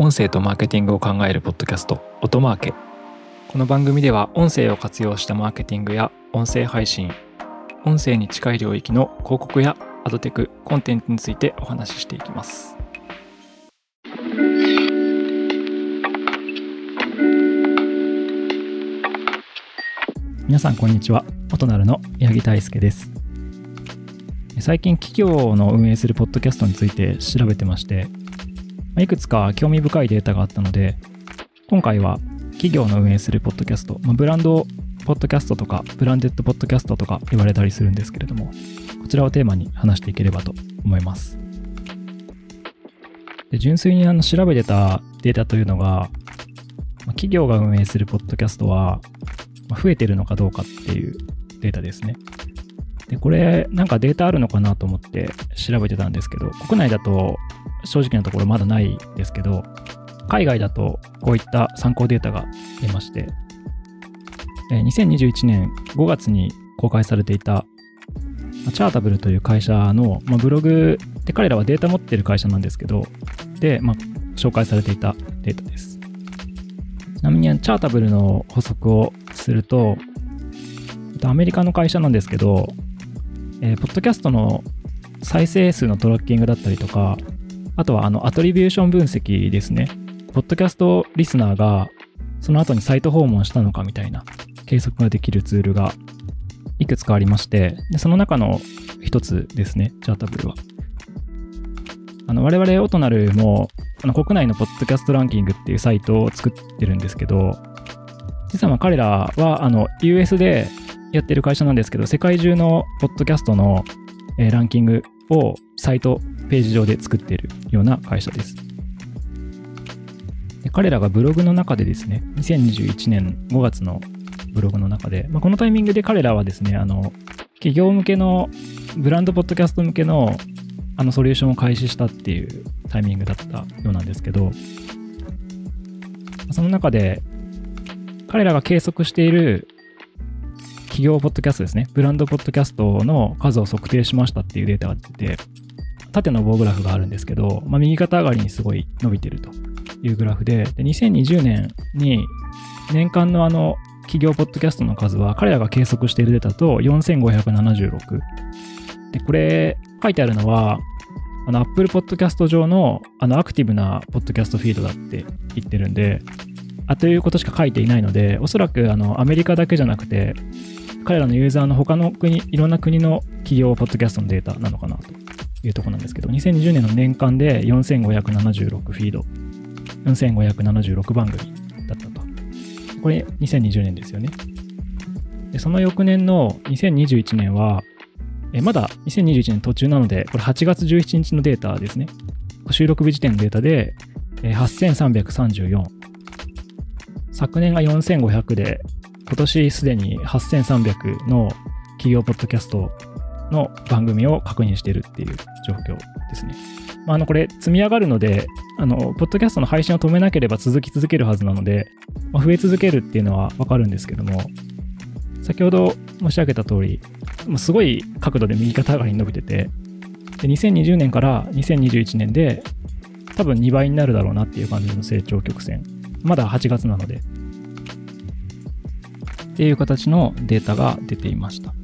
音声とマーケティングを考えるポッドキャスト音マーケ。この番組では音声を活用したマーケティングや音声配信音声に近い領域の広告やアドテクコンテンツについてお話ししていきます。皆さんこんにちは。音なるの八木大輔です。最近企業の運営するポッドキャストについて調べてましてまいくつか興味深いデータがあったので、今回は企業の運営するポッドキャスト、まあ、ブランドポッドキャストとか、ブランデッドポッドキャストとか言われたりするんですけれども、こちらをテーマに話していければと思います。で純粋にあの調べてたデータというのが、ま、企業が運営するポッドキャストは増えてるのかどうかっていうデータですね。で、これなんかデータあるのかなと思って調べてたんですけど、国内だと正直なところまだないですけど、海外だとこういった参考データが出まして、2021年5月に公開されていたチャータブルという会社の、まあ、ブログで彼らはデータ持ってる会社なんですけど、で、まあ、紹介されていたデータです。ちなみにチャータブルの補足をすると、アメリカの会社なんですけど、えー、ポッドキャストの再生数のトラッキングだったりとか、あとはあのアトリビューション分析ですね。ポッドキャストリスナーがその後にサイト訪問したのかみたいな計測ができるツールがいくつかありまして、でその中の一つですね、チャータブルは。あの我々オトナルもあの国内のポッドキャストランキングっていうサイトを作ってるんですけど、実はまあ彼らはあの US でやってる会社なんですけど、世界中のポッドキャストの、えー、ランキングをサイト、ページ上で作っているような会社です。で彼らがブログの中でですね、2021年5月のブログの中で、まあ、このタイミングで彼らはですね、あの、企業向けの、ブランドポッドキャスト向けのあのソリューションを開始したっていうタイミングだったようなんですけど、その中で、彼らが計測している企業ポッドキャストですね、ブランドポッドキャストの数を測定しましたっていうデータが出てて、縦の棒グラフがあるんですけど、まあ、右肩上がりにすごい伸びてるというグラフで、で2020年に年間のあの企業ポッドキャストの数は彼らが計測しているデータと4576。で、これ書いてあるのは、あの Apple Podcast 上のあのアクティブなポッドキャストフィードだって言ってるんで、あということしか書いていないので、おそらくあのアメリカだけじゃなくて、彼らのユーザーの他の国、いろんな国の企業ポッドキャストのデータなのかなというところなんですけど、2020年の年間で4576フィード、4576番組だったと。これ2020年ですよね。でその翌年の2021年は、えまだ2021年途中なので、これ8月17日のデータですね。収録日時点のデータで、え8334。昨年が4500で、今年すでに8300の企業ポッドキャストの番組を確認しているっていう状況ですね。まあ、あのこれ積み上がるので、あの、ポッドキャストの配信を止めなければ続き続けるはずなので、まあ、増え続けるっていうのはわかるんですけども、先ほど申し上げた通り、すごい角度で右肩上がりに伸びてて、で2020年から2021年で多分2倍になるだろうなっていう感じの成長曲線。まだ8月なので。っていう形のデータが出ていました。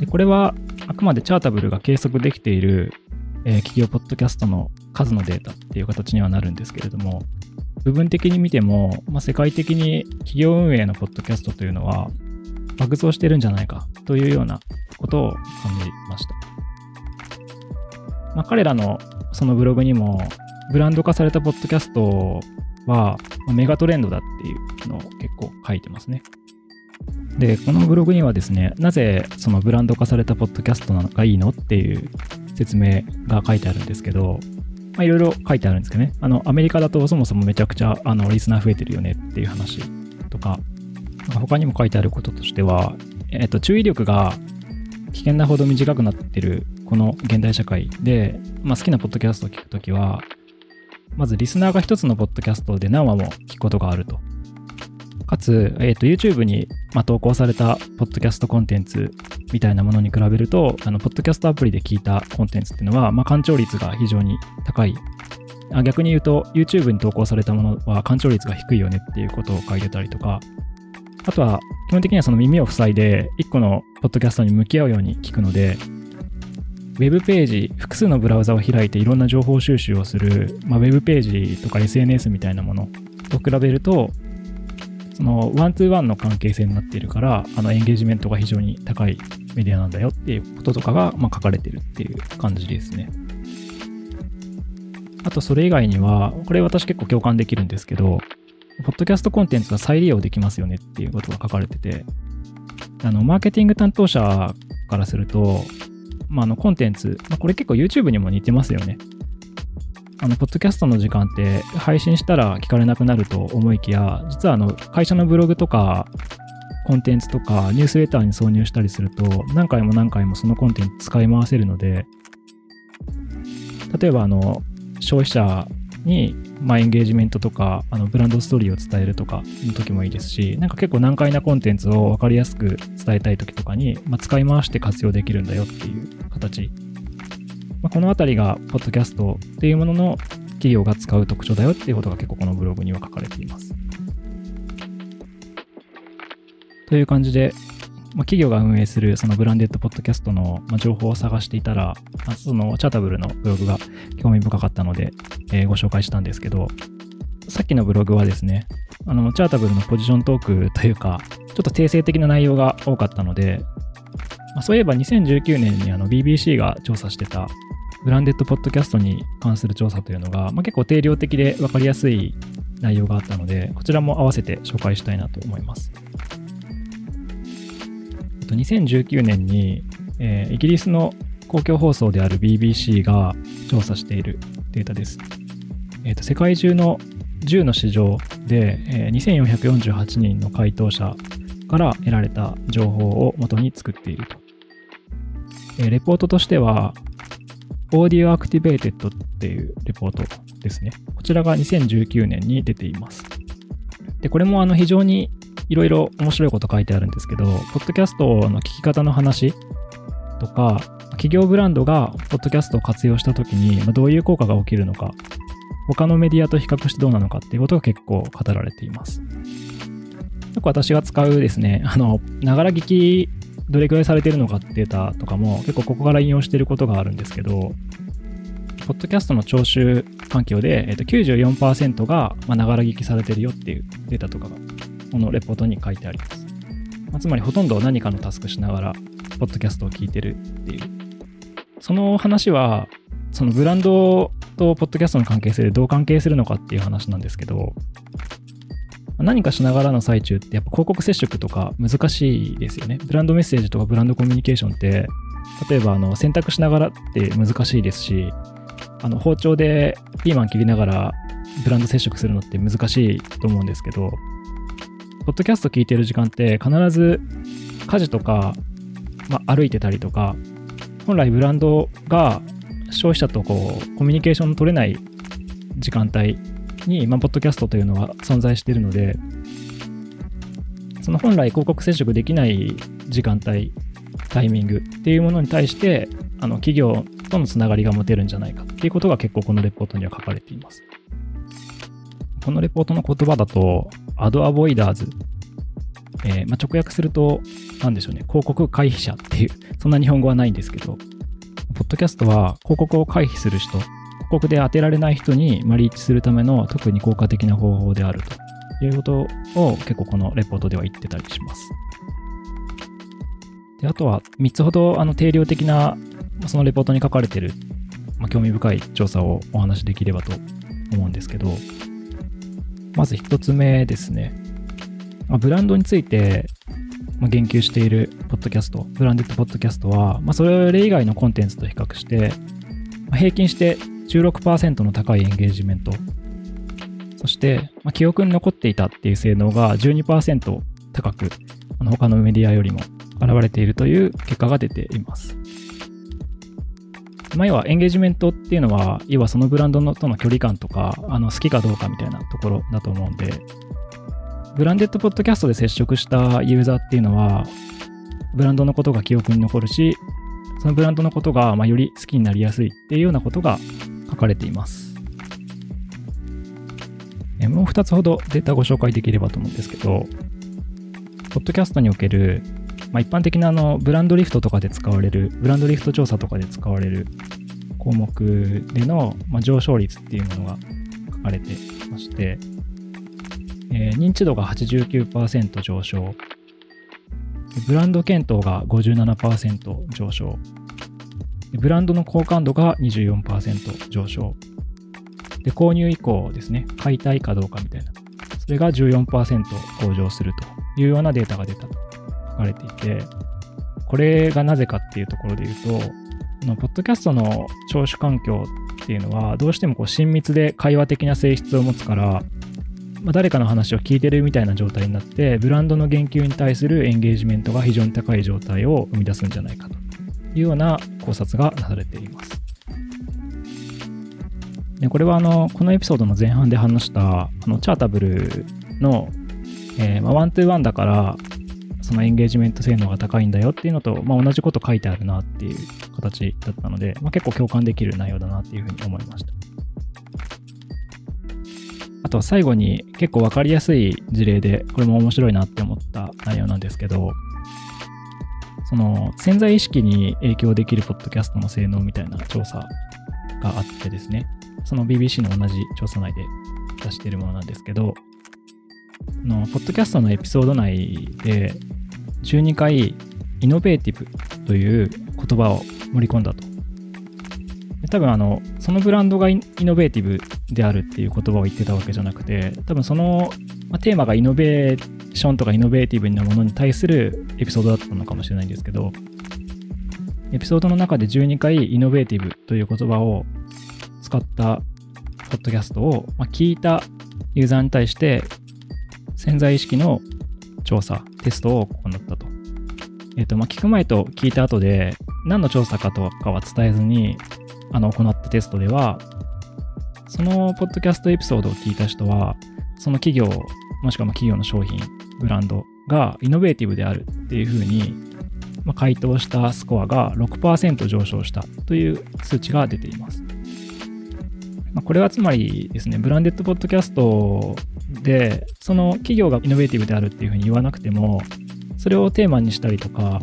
で、これはあくまでチャータブルが計測できている、えー、企業ポッドキャストの数のデータっていう形にはなるんですけれども、部分的に見ても、まあ、世界的に企業運営のポッドキャストというのは爆増してるんじゃないかというようなことを感じました。まあ、彼らのそのブログにも、ブランド化されたポッドキャストはメガトレンドだっていうのを結構書いてますね。で、このブログにはですね、なぜそのブランド化されたポッドキャストなのがいいのっていう説明が書いてあるんですけど、まあ、いろいろ書いてあるんですけどね、あの、アメリカだとそもそもめちゃくちゃ、あの、リスナー増えてるよねっていう話とか、他にも書いてあることとしては、えっと、注意力が危険なほど短くなってるこの現代社会で、まあ、好きなポッドキャストを聞くときは、まずリスナーが一つのポッドキャストで何話も聞くことがあると。かつ、えっ、ー、と、YouTube に、まあ、投稿されたポッドキャストコンテンツみたいなものに比べると、あの、ポッドキャストアプリで聞いたコンテンツっていうのは、まあ、干潮率が非常に高い。あ逆に言うと YouTube に投稿されたものは干潮率が低いよねっていうことを書いてたりとか、あとは基本的にはその耳を塞いで1個のポッドキャストに向き合うように聞くので、ウェブページ、複数のブラウザを開いていろんな情報収集をする、まあ、ウェブページとか SNS みたいなものと比べると、そのワンツーワンの関係性になっているから、あのエンゲージメントが非常に高いメディアなんだよっていうこととかが、まあ、書かれてるっていう感じですね。あとそれ以外には、これ私結構共感できるんですけど、ポッドキャストコンテンツが再利用できますよねっていうことが書かれてて、あの、マーケティング担当者からすると、まあ、あの、コンテンツ、まあ、これ結構 YouTube にも似てますよね。あの、ポッドキャストの時間って配信したら聞かれなくなると思いきや、実はあの、会社のブログとか、コンテンツとかニュースレターに挿入したりすると、何回も何回もそのコンテンツ使い回せるので、例えばあの、消費者に、まあ、エンゲージメントとか、あの、ブランドストーリーを伝えるとかの時もいいですし、なんか結構難解なコンテンツを分かりやすく伝えたい時とかに、まあ、使い回して活用できるんだよっていう形。まあ、このあたりが、ポッドキャストっていうものの企業が使う特徴だよっていうことが結構このブログには書かれています。という感じで、まあ、企業が運営するそのブランデッドポッドキャストの、情報を探していたら、そのチャータブルのブログが興味深かったので、えー、ご紹介したんですけど、さっきのブログはですね、あの、チャータブルのポジショントークというか、ちょっと定性的な内容が多かったので、あ、そういえば2019年にあの BBC が調査してたブランデッドポッドキャストに関する調査というのが、まあ、結構定量的で分かりやすい内容があったので、こちらも合わせて紹介したいなと思います。と2019年に、えー、イギリスの公共放送である BBC が調査しているデータです。えーと、世界中の10の市場で、えー、2448人の回答者から得られた情報を元に作っていると。えー、レポートとしては、Audio Activated っていうレポートですね。こちらが2019年に出ています。で、これもあの非常にいろいろ面白いこと書いてあるんですけど、ポッドキャストの聞き方の話とか、企業ブランドがポッドキャストを活用したときに、まどういう効果が起きるのか、他のメディアと比較してどうなのかっていうことが結構語られています。よく私が使うですね、あの、ながら聞きどれくらいされてるのかってデータとかも結構ここから引用してることがあるんですけど、ポッドキャストの聴取環境で、えっと、94%がながら聞きされてるよっていうデータとかがこのレポートに書いてあります。まあ、つまりほとんど何かのタスクしながら、ポッドキャストを聞いてるっていう。その話は、そのブランドとポッドキャストの関係性でどう関係するのかっていう話なんですけど、何かしながらの最中ってやっぱ広告接触とか難しいですよね。ブランドメッセージとかブランドコミュニケーションって、例えばあの選択しながらって難しいですし、あの包丁でピーマン切りながらブランド接触するのって難しいと思うんですけど、ポッドキャスト聞いてる時間って必ず家事とか、まあ、歩いてたりとか、本来ブランドが消費者とこうコミュニケーションの取れない時間帯に、まあ、ポッドキャストというのは存在しているので、その本来広告接触できない時間帯、タイミングっていうものに対して、あの企業とのつながりが持てるんじゃないかっていうことが結構このレポートには書かれています。このレポートの言葉だと、アドアボイダーズ。えー、まあ、直訳すると、なんでしょうね、広告回避者っていう、そんな日本語はないんですけど、ポッドキャストは広告を回避する人、広告で当てられない人に、まリーチするための特に効果的な方法であるということを結構このレポートでは言ってたりします。であとは3つほどあの定量的なそのレポートに書かれてる、まあ、興味深い調査をお話しできればと思うんですけど、まず一つ目ですね。まあ、ブランドについて、ま言及しているポッドキャスト、ブランデッドポッドキャストは、まあ、それ以外のコンテンツと比較して、まあ、平均して16%の高いエンゲージメント、そして、まあ、記憶に残っていたっていう性能が12%高く、あの他のメディアよりも現れているという結果が出ています。まあ、要はエンゲージメントっていうのは、要はそのブランドのとの距離感とか、あの好きかどうかみたいなところだと思うんで、ブランデッドポッドキャストで接触したユーザーっていうのは、ブランドのことが記憶に残るし、そのブランドのことがまより好きになりやすいっていうようなことがかれています。もう2つほどデータご紹介できればと思うんですけど、ポッドキャストにおける、まあ、一般的なあのブランドリフトとかで使われる、ブランドリフト調査とかで使われる項目での、まあ、上昇率っていうものが書かれてまして、えー、認知度が89%上昇、ブランド検討が57%上昇、ブランドの好感度が24%上昇、で購入以降ですね、買いたいかどうかみたいな、それが14%向上するというようなデータが出たと書かれていて、これがなぜかっていうところで言うと、のポッドキャストの聴取環境っていうのは、どうしてもこう親密で会話的な性質を持つから、まあ、誰かの話を聞いてるみたいな状態になって、ブランドの言及に対するエンゲージメントが非常に高い状態を生み出すんじゃないかと。いうような考察がなされています。でこれはあのこのエピソードの前半で話したあのチャータブルの、えーまあ、ワントゥーワンだからそのエンゲージメント性能が高いんだよっていうのと、まあ、同じこと書いてあるなっていう形だったので、まあ、結構共感できる内容だなっていうふうに思いました。あとは最後に結構わかりやすい事例で、これも面白いなって思った内容なんですけど、その潜在意識に影響できるポッドキャストの性能みたいな調査があってですね、その BBC の同じ調査内で出しているものなんですけど、のポッドキャストのエピソード内で12回イノベーティブという言葉を盛り込んだと。多分あの、そのブランドがイノベーティブであるっていう言葉を言ってたわけじゃなくて、多分その、まあ、テーマがイノベーションとかイノベーティブなものに対するエピソードだったのかもしれないんですけど、エピソードの中で12回イノベーティブという言葉を使ったポッドキャストを、ま、聞いたユーザーに対して潜在意識の調査、テストを行ったと。えっ、ー、と、ま、聞く前と聞いた後で、何の調査かとかは伝えずに、あの、行ったテストでは、そのポッドキャストエピソードを聞いた人は、その企業、もしくは企業の商品、ブランドがイノベーティブであるっていうふうに、ま、回答したスコアが6%上昇したという数値が出ています。ま、これはつまりですね、ブランデッドポッドキャストで、その企業がイノベーティブであるっていうふうに言わなくても、それをテーマにしたりとか、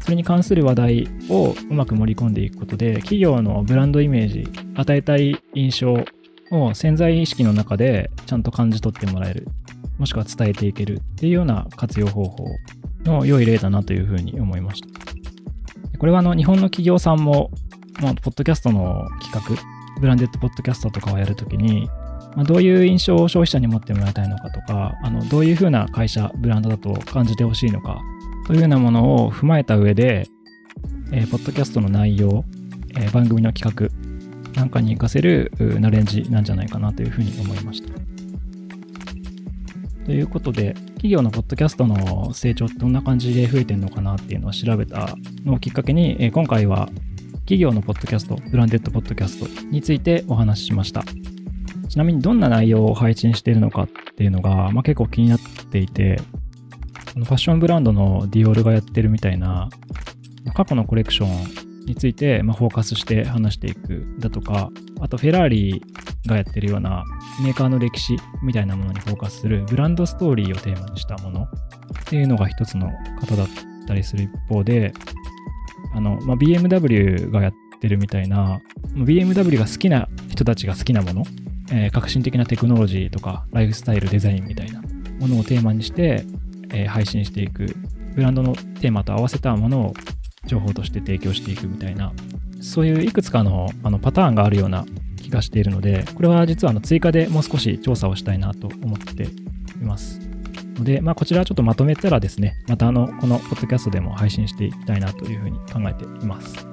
それに関する話題をうまく盛り込んでいくことで、企業のブランドイメージ、与えたい印象を潜在意識の中でちゃんと感じ取ってもらえる、もしくは伝えていけるっていうような活用方法の良い例だなというふうに思いました。これはあの日本の企業さんも、まあ、ポッドキャストの企画、ブランデッドポッドキャストとかをやるときに、まあ、どういう印象を消費者に持ってもらいたいのかとか、あのどういうふうな会社、ブランドだと感じてほしいのかというようなものを踏まえた上で、えー、ポッドキャストの内容、えー、番組の企画なんかに活かせるナレンジなんじゃないかなというふうに思いました。ということで、企業のポッドキャストの成長ってどんな感じで増えてるのかなっていうのを調べたのをきっかけに、え、今回は企業のポッドキャスト、ブランデッドポッドキャストについてお話ししました。ちなみにどんな内容を配信しているのかっていうのが、まあ、結構気になっていて、ファッションブランドのディオールがやってるみたいな、過去のコレクションについて、まあ、フォーカスして話していくだとか、あとフェラーリがやってるようなメーカーの歴史みたいなものにフォーカスするブランドストーリーをテーマにしたものっていうのが一つの方だったりする一方で、あの、まあ、BMW がやってるみたいな、BMW が好きな人たちが好きなものえー、革新的なテクノロジーとかライフスタイルデザインみたいなものをテーマにして、えー、配信していくブランドのテーマと合わせたものを情報として提供していくみたいなそういういくつかのあのパターンがあるような出しているのでこれは実はあの追加でもう少し調査をしたいなと思っています。ので、まあ、こちらはちょっとまとめたらですねまたあのこのポッドキャストでも配信していきたいなというふうに考えています。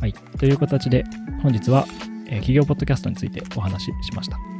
はい。という形で本日は企業ポッドキャストについてお話ししました。